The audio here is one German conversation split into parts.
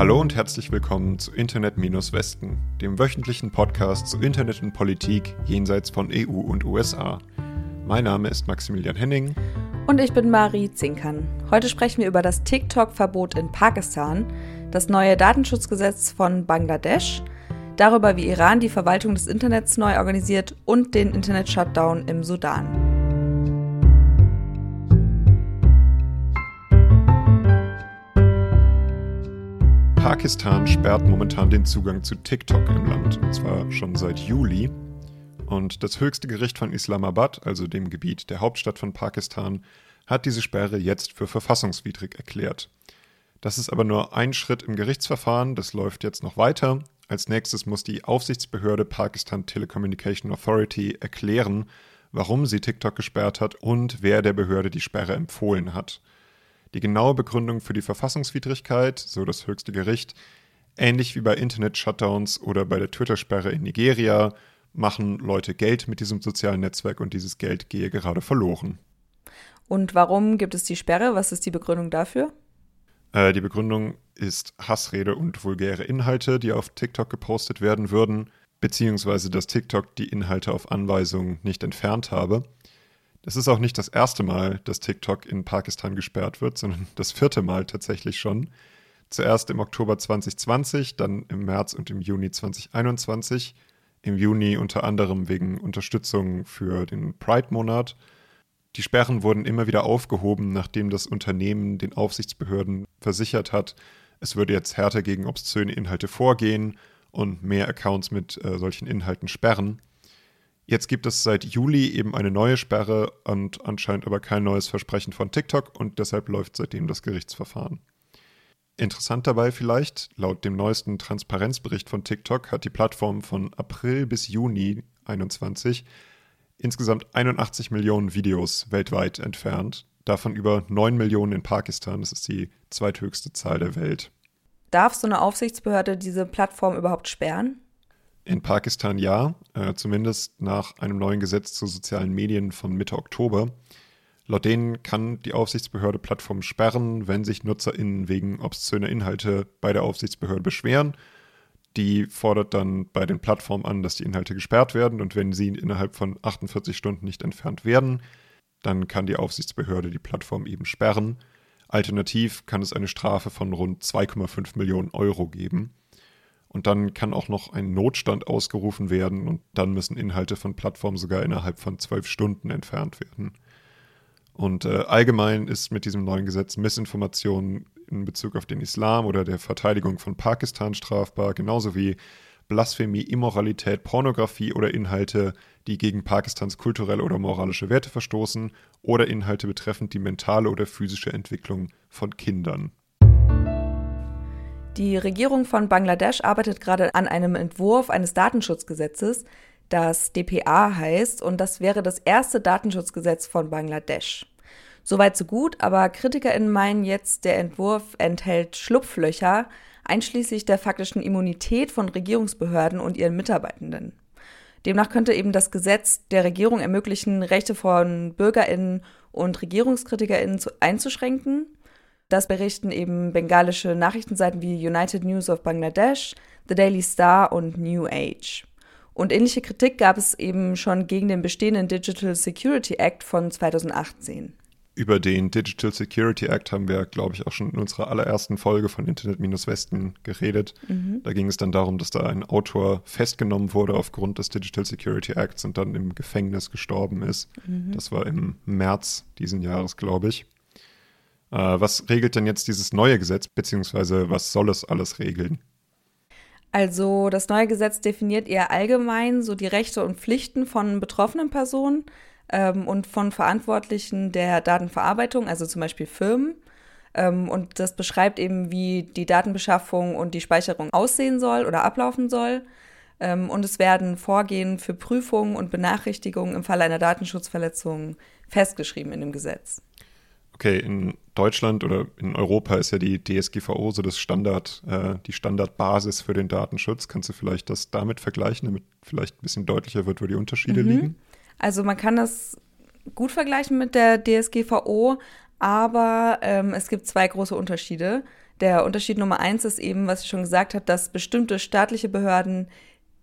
Hallo und herzlich willkommen zu Internet Westen, dem wöchentlichen Podcast zu Internet und Politik jenseits von EU und USA. Mein Name ist Maximilian Henning. Und ich bin Marie Zinkern. Heute sprechen wir über das TikTok-Verbot in Pakistan, das neue Datenschutzgesetz von Bangladesch, darüber, wie Iran die Verwaltung des Internets neu organisiert und den Internet-Shutdown im Sudan. Pakistan sperrt momentan den Zugang zu TikTok im Land, und zwar schon seit Juli. Und das höchste Gericht von Islamabad, also dem Gebiet der Hauptstadt von Pakistan, hat diese Sperre jetzt für verfassungswidrig erklärt. Das ist aber nur ein Schritt im Gerichtsverfahren, das läuft jetzt noch weiter. Als nächstes muss die Aufsichtsbehörde Pakistan Telecommunication Authority erklären, warum sie TikTok gesperrt hat und wer der Behörde die Sperre empfohlen hat. Die genaue Begründung für die Verfassungswidrigkeit, so das höchste Gericht, ähnlich wie bei Internet-Shutdowns oder bei der Twitter-Sperre in Nigeria, machen Leute Geld mit diesem sozialen Netzwerk und dieses Geld gehe gerade verloren. Und warum gibt es die Sperre? Was ist die Begründung dafür? Äh, die Begründung ist Hassrede und vulgäre Inhalte, die auf TikTok gepostet werden würden, beziehungsweise dass TikTok die Inhalte auf Anweisung nicht entfernt habe. Es ist auch nicht das erste Mal, dass TikTok in Pakistan gesperrt wird, sondern das vierte Mal tatsächlich schon. Zuerst im Oktober 2020, dann im März und im Juni 2021. Im Juni unter anderem wegen Unterstützung für den Pride-Monat. Die Sperren wurden immer wieder aufgehoben, nachdem das Unternehmen den Aufsichtsbehörden versichert hat, es würde jetzt härter gegen obszöne Inhalte vorgehen und mehr Accounts mit äh, solchen Inhalten sperren. Jetzt gibt es seit Juli eben eine neue Sperre und anscheinend aber kein neues Versprechen von TikTok und deshalb läuft seitdem das Gerichtsverfahren. Interessant dabei vielleicht, laut dem neuesten Transparenzbericht von TikTok hat die Plattform von April bis Juni 2021 insgesamt 81 Millionen Videos weltweit entfernt, davon über 9 Millionen in Pakistan, das ist die zweithöchste Zahl der Welt. Darf so eine Aufsichtsbehörde diese Plattform überhaupt sperren? In Pakistan ja, äh, zumindest nach einem neuen Gesetz zu sozialen Medien von Mitte Oktober. Laut denen kann die Aufsichtsbehörde Plattformen sperren, wenn sich NutzerInnen wegen obszöner Inhalte bei der Aufsichtsbehörde beschweren. Die fordert dann bei den Plattformen an, dass die Inhalte gesperrt werden und wenn sie innerhalb von 48 Stunden nicht entfernt werden, dann kann die Aufsichtsbehörde die Plattform eben sperren. Alternativ kann es eine Strafe von rund 2,5 Millionen Euro geben. Und dann kann auch noch ein Notstand ausgerufen werden und dann müssen Inhalte von Plattformen sogar innerhalb von zwölf Stunden entfernt werden. Und äh, allgemein ist mit diesem neuen Gesetz Missinformation in Bezug auf den Islam oder der Verteidigung von Pakistan strafbar, genauso wie Blasphemie, Immoralität, Pornografie oder Inhalte, die gegen Pakistans kulturelle oder moralische Werte verstoßen oder Inhalte betreffend die mentale oder physische Entwicklung von Kindern. Die Regierung von Bangladesch arbeitet gerade an einem Entwurf eines Datenschutzgesetzes, das DPA heißt, und das wäre das erste Datenschutzgesetz von Bangladesch. Soweit so gut, aber KritikerInnen meinen jetzt, der Entwurf enthält Schlupflöcher, einschließlich der faktischen Immunität von Regierungsbehörden und ihren Mitarbeitenden. Demnach könnte eben das Gesetz der Regierung ermöglichen, Rechte von BürgerInnen und RegierungskritikerInnen einzuschränken das berichten eben bengalische Nachrichtenseiten wie United News of Bangladesh, The Daily Star und New Age. Und ähnliche Kritik gab es eben schon gegen den bestehenden Digital Security Act von 2018. Über den Digital Security Act haben wir, glaube ich, auch schon in unserer allerersten Folge von Internet-Westen geredet. Mhm. Da ging es dann darum, dass da ein Autor festgenommen wurde aufgrund des Digital Security Acts und dann im Gefängnis gestorben ist. Mhm. Das war im März diesen Jahres, glaube ich. Äh, was regelt denn jetzt dieses neue Gesetz, beziehungsweise was soll es alles regeln? Also das neue Gesetz definiert eher allgemein so die Rechte und Pflichten von betroffenen Personen ähm, und von Verantwortlichen der Datenverarbeitung, also zum Beispiel Firmen. Ähm, und das beschreibt eben, wie die Datenbeschaffung und die Speicherung aussehen soll oder ablaufen soll. Ähm, und es werden Vorgehen für Prüfungen und Benachrichtigungen im Falle einer Datenschutzverletzung festgeschrieben in dem Gesetz okay, in Deutschland oder in Europa ist ja die DSGVO so das Standard, äh, die Standardbasis für den Datenschutz. Kannst du vielleicht das damit vergleichen, damit vielleicht ein bisschen deutlicher wird, wo die Unterschiede mhm. liegen? Also man kann das gut vergleichen mit der DSGVO, aber ähm, es gibt zwei große Unterschiede. Der Unterschied Nummer eins ist eben, was ich schon gesagt habe, dass bestimmte staatliche Behörden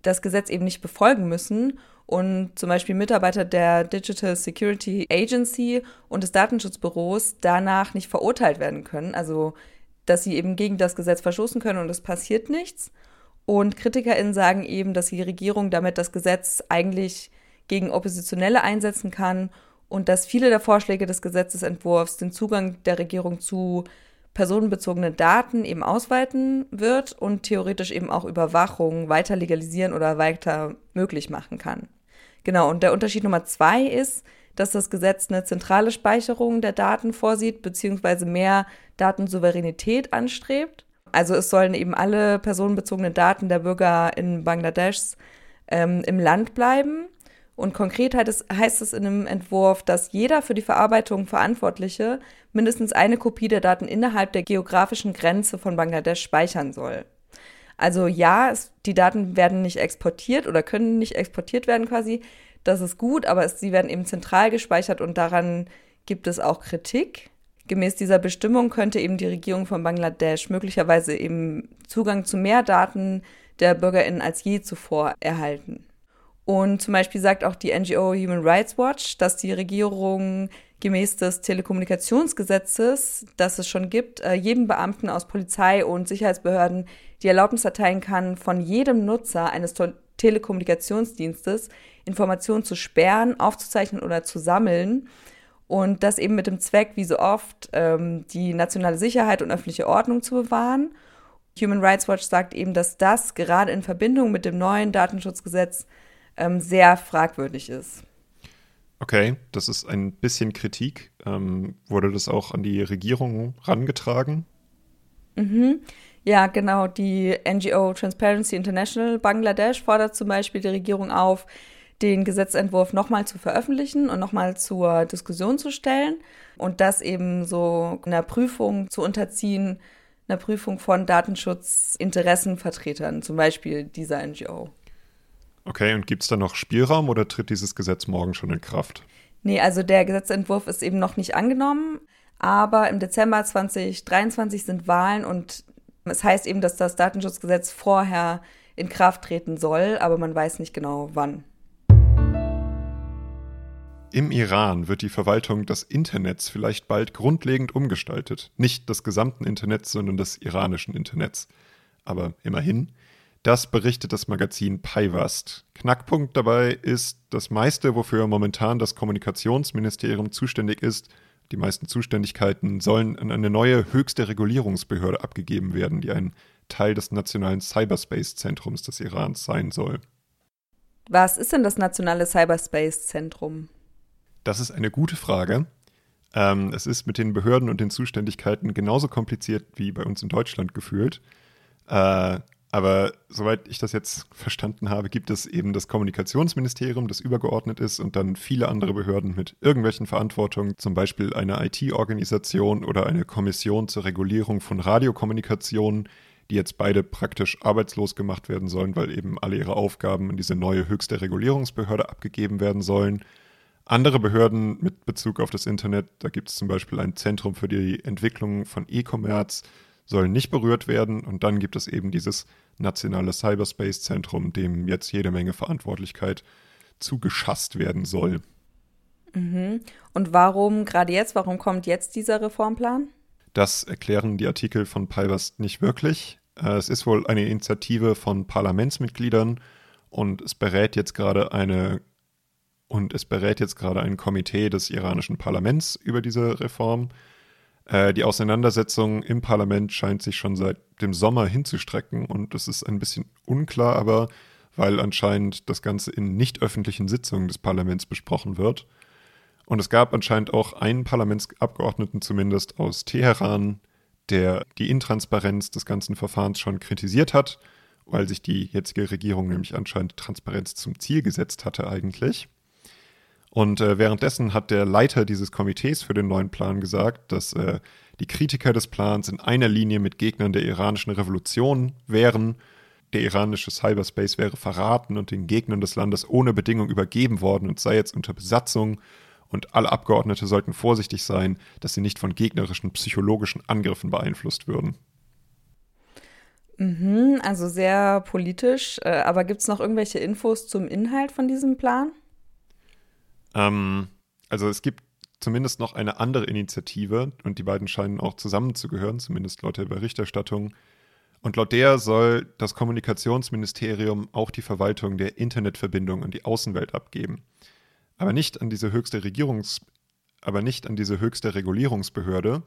das Gesetz eben nicht befolgen müssen und zum Beispiel Mitarbeiter der Digital Security Agency und des Datenschutzbüros danach nicht verurteilt werden können. Also, dass sie eben gegen das Gesetz verstoßen können und es passiert nichts. Und KritikerInnen sagen eben, dass die Regierung damit das Gesetz eigentlich gegen Oppositionelle einsetzen kann und dass viele der Vorschläge des Gesetzesentwurfs den Zugang der Regierung zu personenbezogenen Daten eben ausweiten wird und theoretisch eben auch Überwachung weiter legalisieren oder weiter möglich machen kann. Genau, und der Unterschied Nummer zwei ist, dass das Gesetz eine zentrale Speicherung der Daten vorsieht, beziehungsweise mehr Datensouveränität anstrebt. Also es sollen eben alle personenbezogenen Daten der Bürger in Bangladeschs ähm, im Land bleiben. Und konkret heißt es in einem Entwurf, dass jeder für die Verarbeitung Verantwortliche mindestens eine Kopie der Daten innerhalb der geografischen Grenze von Bangladesch speichern soll. Also ja, es, die Daten werden nicht exportiert oder können nicht exportiert werden quasi. Das ist gut, aber es, sie werden eben zentral gespeichert und daran gibt es auch Kritik. Gemäß dieser Bestimmung könnte eben die Regierung von Bangladesch möglicherweise eben Zugang zu mehr Daten der BürgerInnen als je zuvor erhalten. Und zum Beispiel sagt auch die NGO Human Rights Watch, dass die Regierung gemäß des Telekommunikationsgesetzes, das es schon gibt, äh, jedem Beamten aus Polizei und Sicherheitsbehörden die Erlaubnis erteilen kann, von jedem Nutzer eines Telekommunikationsdienstes Informationen zu sperren, aufzuzeichnen oder zu sammeln. Und das eben mit dem Zweck, wie so oft, ähm, die nationale Sicherheit und öffentliche Ordnung zu bewahren. Human Rights Watch sagt eben, dass das gerade in Verbindung mit dem neuen Datenschutzgesetz ähm, sehr fragwürdig ist. Okay, das ist ein bisschen Kritik. Ähm, wurde das auch an die Regierung rangetragen? Mhm. Ja, genau. Die NGO Transparency International Bangladesch fordert zum Beispiel die Regierung auf, den Gesetzentwurf nochmal zu veröffentlichen und nochmal zur Diskussion zu stellen und das eben so einer Prüfung zu unterziehen, einer Prüfung von Datenschutzinteressenvertretern, zum Beispiel dieser NGO. Okay, und gibt es da noch Spielraum oder tritt dieses Gesetz morgen schon in Kraft? Nee, also der Gesetzentwurf ist eben noch nicht angenommen, aber im Dezember 2023 sind Wahlen und es heißt eben, dass das Datenschutzgesetz vorher in Kraft treten soll, aber man weiß nicht genau wann. Im Iran wird die Verwaltung des Internets vielleicht bald grundlegend umgestaltet. Nicht des gesamten Internets, sondern des iranischen Internets. Aber immerhin, das berichtet das Magazin Paivast. Knackpunkt dabei ist, das meiste, wofür momentan das Kommunikationsministerium zuständig ist, die meisten Zuständigkeiten sollen an eine neue höchste Regulierungsbehörde abgegeben werden, die ein Teil des nationalen Cyberspace-Zentrums des Irans sein soll. Was ist denn das nationale Cyberspace-Zentrum? Das ist eine gute Frage. Ähm, es ist mit den Behörden und den Zuständigkeiten genauso kompliziert wie bei uns in Deutschland gefühlt. Äh, aber soweit ich das jetzt verstanden habe, gibt es eben das Kommunikationsministerium, das übergeordnet ist und dann viele andere Behörden mit irgendwelchen Verantwortungen, zum Beispiel eine IT-Organisation oder eine Kommission zur Regulierung von Radiokommunikation, die jetzt beide praktisch arbeitslos gemacht werden sollen, weil eben alle ihre Aufgaben in diese neue höchste Regulierungsbehörde abgegeben werden sollen. Andere Behörden mit Bezug auf das Internet, da gibt es zum Beispiel ein Zentrum für die Entwicklung von E-Commerce, sollen nicht berührt werden. Und dann gibt es eben dieses nationale Cyberspace-Zentrum, dem jetzt jede Menge Verantwortlichkeit zugeschasst werden soll. Mhm. Und warum gerade jetzt, warum kommt jetzt dieser Reformplan? Das erklären die Artikel von Palvast nicht wirklich. Äh, es ist wohl eine Initiative von Parlamentsmitgliedern und es berät jetzt gerade eine und es berät jetzt gerade ein Komitee des iranischen Parlaments über diese Reform. Äh, die Auseinandersetzung im Parlament scheint sich schon seit dem Sommer hinzustrecken und es ist ein bisschen unklar, aber weil anscheinend das Ganze in nicht öffentlichen Sitzungen des Parlaments besprochen wird. Und es gab anscheinend auch einen Parlamentsabgeordneten zumindest aus Teheran, der die Intransparenz des ganzen Verfahrens schon kritisiert hat, weil sich die jetzige Regierung nämlich anscheinend Transparenz zum Ziel gesetzt hatte eigentlich. Und äh, währenddessen hat der Leiter dieses Komitees für den neuen Plan gesagt, dass äh, die Kritiker des Plans in einer Linie mit Gegnern der iranischen Revolution wären. Der iranische Cyberspace wäre verraten und den Gegnern des Landes ohne Bedingung übergeben worden und sei jetzt unter Besatzung. Und alle Abgeordnete sollten vorsichtig sein, dass sie nicht von gegnerischen psychologischen Angriffen beeinflusst würden. Mhm, also sehr politisch. Äh, aber gibt es noch irgendwelche Infos zum Inhalt von diesem Plan? Ähm, also es gibt zumindest noch eine andere Initiative und die beiden scheinen auch zusammenzugehören, zumindest laut der Berichterstattung. Und laut der soll das Kommunikationsministerium auch die Verwaltung der Internetverbindung an die Außenwelt abgeben. Aber nicht an diese höchste Regierungs aber nicht an diese höchste Regulierungsbehörde,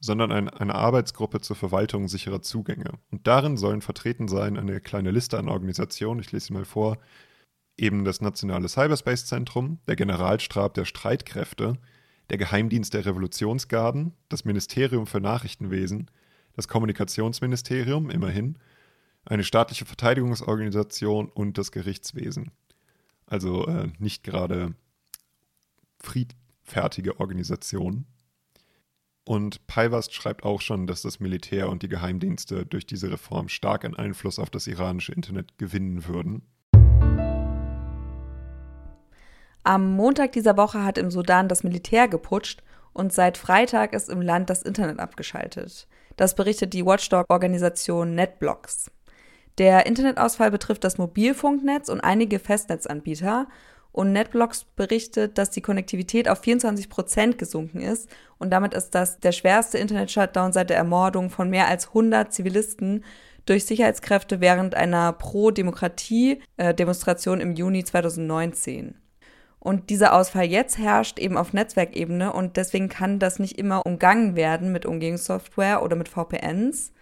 sondern ein, eine Arbeitsgruppe zur Verwaltung sicherer Zugänge. Und darin sollen vertreten sein eine kleine Liste an Organisationen, ich lese sie mal vor, eben das Nationale Cyberspace-Zentrum, der Generalstab der Streitkräfte, der Geheimdienst der Revolutionsgarden, das Ministerium für Nachrichtenwesen, das Kommunikationsministerium, immerhin, eine staatliche Verteidigungsorganisation und das Gerichtswesen. Also äh, nicht gerade friedfertige Organisationen. Und Paivast schreibt auch schon, dass das Militär und die Geheimdienste durch diese Reform stark an Einfluss auf das iranische Internet gewinnen würden. Am Montag dieser Woche hat im Sudan das Militär geputscht und seit Freitag ist im Land das Internet abgeschaltet. Das berichtet die Watchdog-Organisation NetBlocks. Der Internetausfall betrifft das Mobilfunknetz und einige Festnetzanbieter und NetBlocks berichtet, dass die Konnektivität auf 24 Prozent gesunken ist. Und damit ist das der schwerste Internet-Shutdown seit der Ermordung von mehr als 100 Zivilisten durch Sicherheitskräfte während einer Pro-Demokratie-Demonstration im Juni 2019. Und dieser Ausfall jetzt herrscht eben auf Netzwerkebene und deswegen kann das nicht immer umgangen werden mit Umgehungssoftware oder mit VPNs.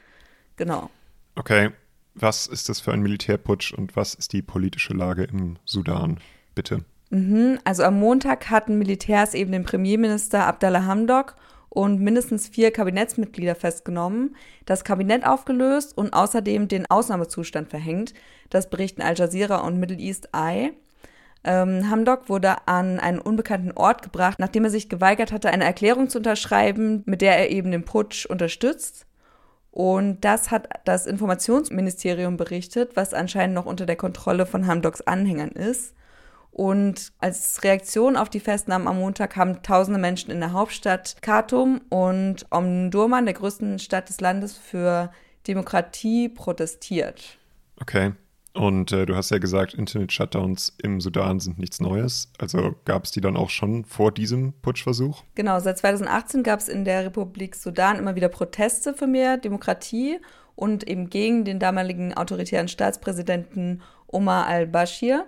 Genau. Okay, was ist das für ein Militärputsch und was ist die politische Lage im Sudan? Bitte. Mhm, also am Montag hatten Militärs eben den Premierminister Abdallah Hamdok und mindestens vier Kabinettsmitglieder festgenommen, das Kabinett aufgelöst und außerdem den Ausnahmezustand verhängt. Das berichten Al Jazeera und Middle East Eye. Ähm, Hamdok wurde an einen unbekannten Ort gebracht, nachdem er sich geweigert hatte, eine Erklärung zu unterschreiben, mit der er eben den Putsch unterstützt. Und das hat das Informationsministerium berichtet, was anscheinend noch unter der Kontrolle von Hamdoks Anhängern ist. Und als Reaktion auf die Festnahmen am Montag haben tausende Menschen in der Hauptstadt Khartoum und Omdurman, der größten Stadt des Landes, für Demokratie protestiert. Okay. Und äh, du hast ja gesagt, Internet-Shutdowns im Sudan sind nichts Neues. Also gab es die dann auch schon vor diesem Putschversuch? Genau, seit 2018 gab es in der Republik Sudan immer wieder Proteste für mehr Demokratie und eben gegen den damaligen autoritären Staatspräsidenten Omar al-Bashir.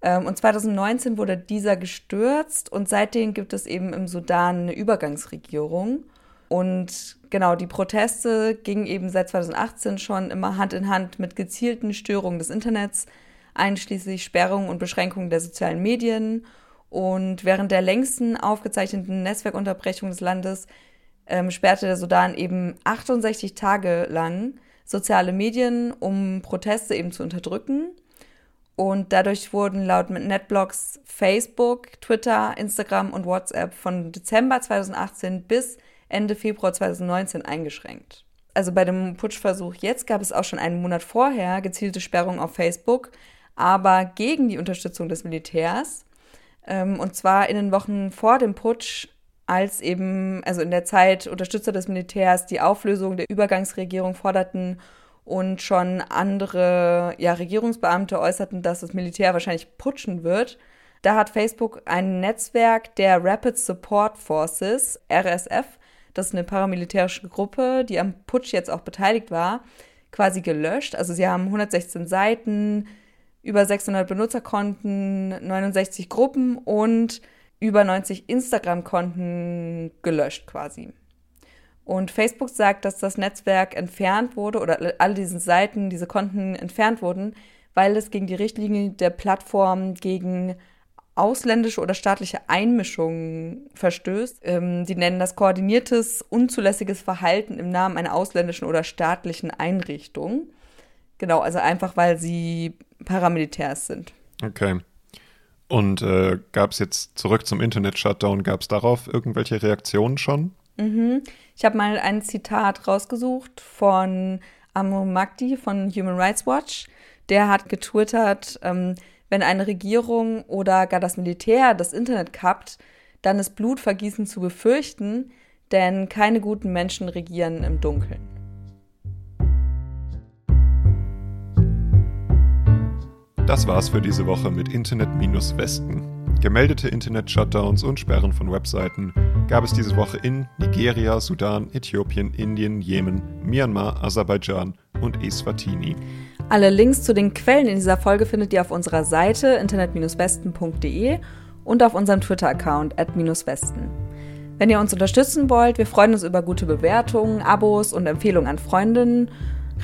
Ähm, und 2019 wurde dieser gestürzt und seitdem gibt es eben im Sudan eine Übergangsregierung. Und genau, die Proteste gingen eben seit 2018 schon immer Hand in Hand mit gezielten Störungen des Internets, einschließlich Sperrung und Beschränkung der sozialen Medien. Und während der längsten aufgezeichneten Netzwerkunterbrechung des Landes ähm, sperrte der Sudan eben 68 Tage lang soziale Medien, um Proteste eben zu unterdrücken. Und dadurch wurden laut Netblocks Facebook, Twitter, Instagram und WhatsApp von Dezember 2018 bis Ende Februar 2019 eingeschränkt. Also bei dem Putschversuch jetzt gab es auch schon einen Monat vorher gezielte Sperrungen auf Facebook, aber gegen die Unterstützung des Militärs. Ähm, und zwar in den Wochen vor dem Putsch, als eben, also in der Zeit Unterstützer des Militärs die Auflösung der Übergangsregierung forderten und schon andere ja, Regierungsbeamte äußerten, dass das Militär wahrscheinlich putschen wird. Da hat Facebook ein Netzwerk der Rapid Support Forces, RSF, das ist eine paramilitärische Gruppe, die am Putsch jetzt auch beteiligt war, quasi gelöscht. Also sie haben 116 Seiten, über 600 Benutzerkonten, 69 Gruppen und über 90 Instagram-Konten gelöscht quasi. Und Facebook sagt, dass das Netzwerk entfernt wurde oder alle diese Seiten, diese Konten entfernt wurden, weil es gegen die Richtlinie der Plattform gegen ausländische oder staatliche Einmischung verstößt. Ähm, die nennen das koordiniertes, unzulässiges Verhalten im Namen einer ausländischen oder staatlichen Einrichtung. Genau, also einfach, weil sie Paramilitärs sind. Okay. Und äh, gab es jetzt zurück zum Internet-Shutdown, gab es darauf irgendwelche Reaktionen schon? Mhm. Ich habe mal ein Zitat rausgesucht von Amo Magdi von Human Rights Watch. Der hat getwittert, ähm, wenn eine Regierung oder gar das Militär das Internet kappt, dann ist Blutvergießen zu befürchten, denn keine guten Menschen regieren im Dunkeln. Das war's für diese Woche mit Internet-Westen. Gemeldete Internet-Shutdowns und Sperren von Webseiten gab es diese Woche in Nigeria, Sudan, Äthiopien, Indien, Jemen, Myanmar, Aserbaidschan und Eswatini. Alle Links zu den Quellen in dieser Folge findet ihr auf unserer Seite internet-westen.de und auf unserem Twitter-Account @westen. Wenn ihr uns unterstützen wollt, wir freuen uns über gute Bewertungen, Abos und Empfehlungen an Freundinnen.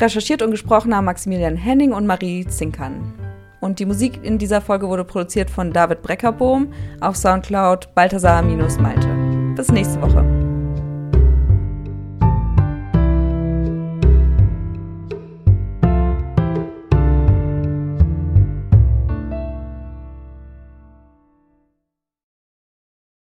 Recherchiert und gesprochen haben Maximilian Henning und Marie Zinkern. Und die Musik in dieser Folge wurde produziert von David Breckerbohm auf Soundcloud Balthasar-Malte. Bis nächste Woche.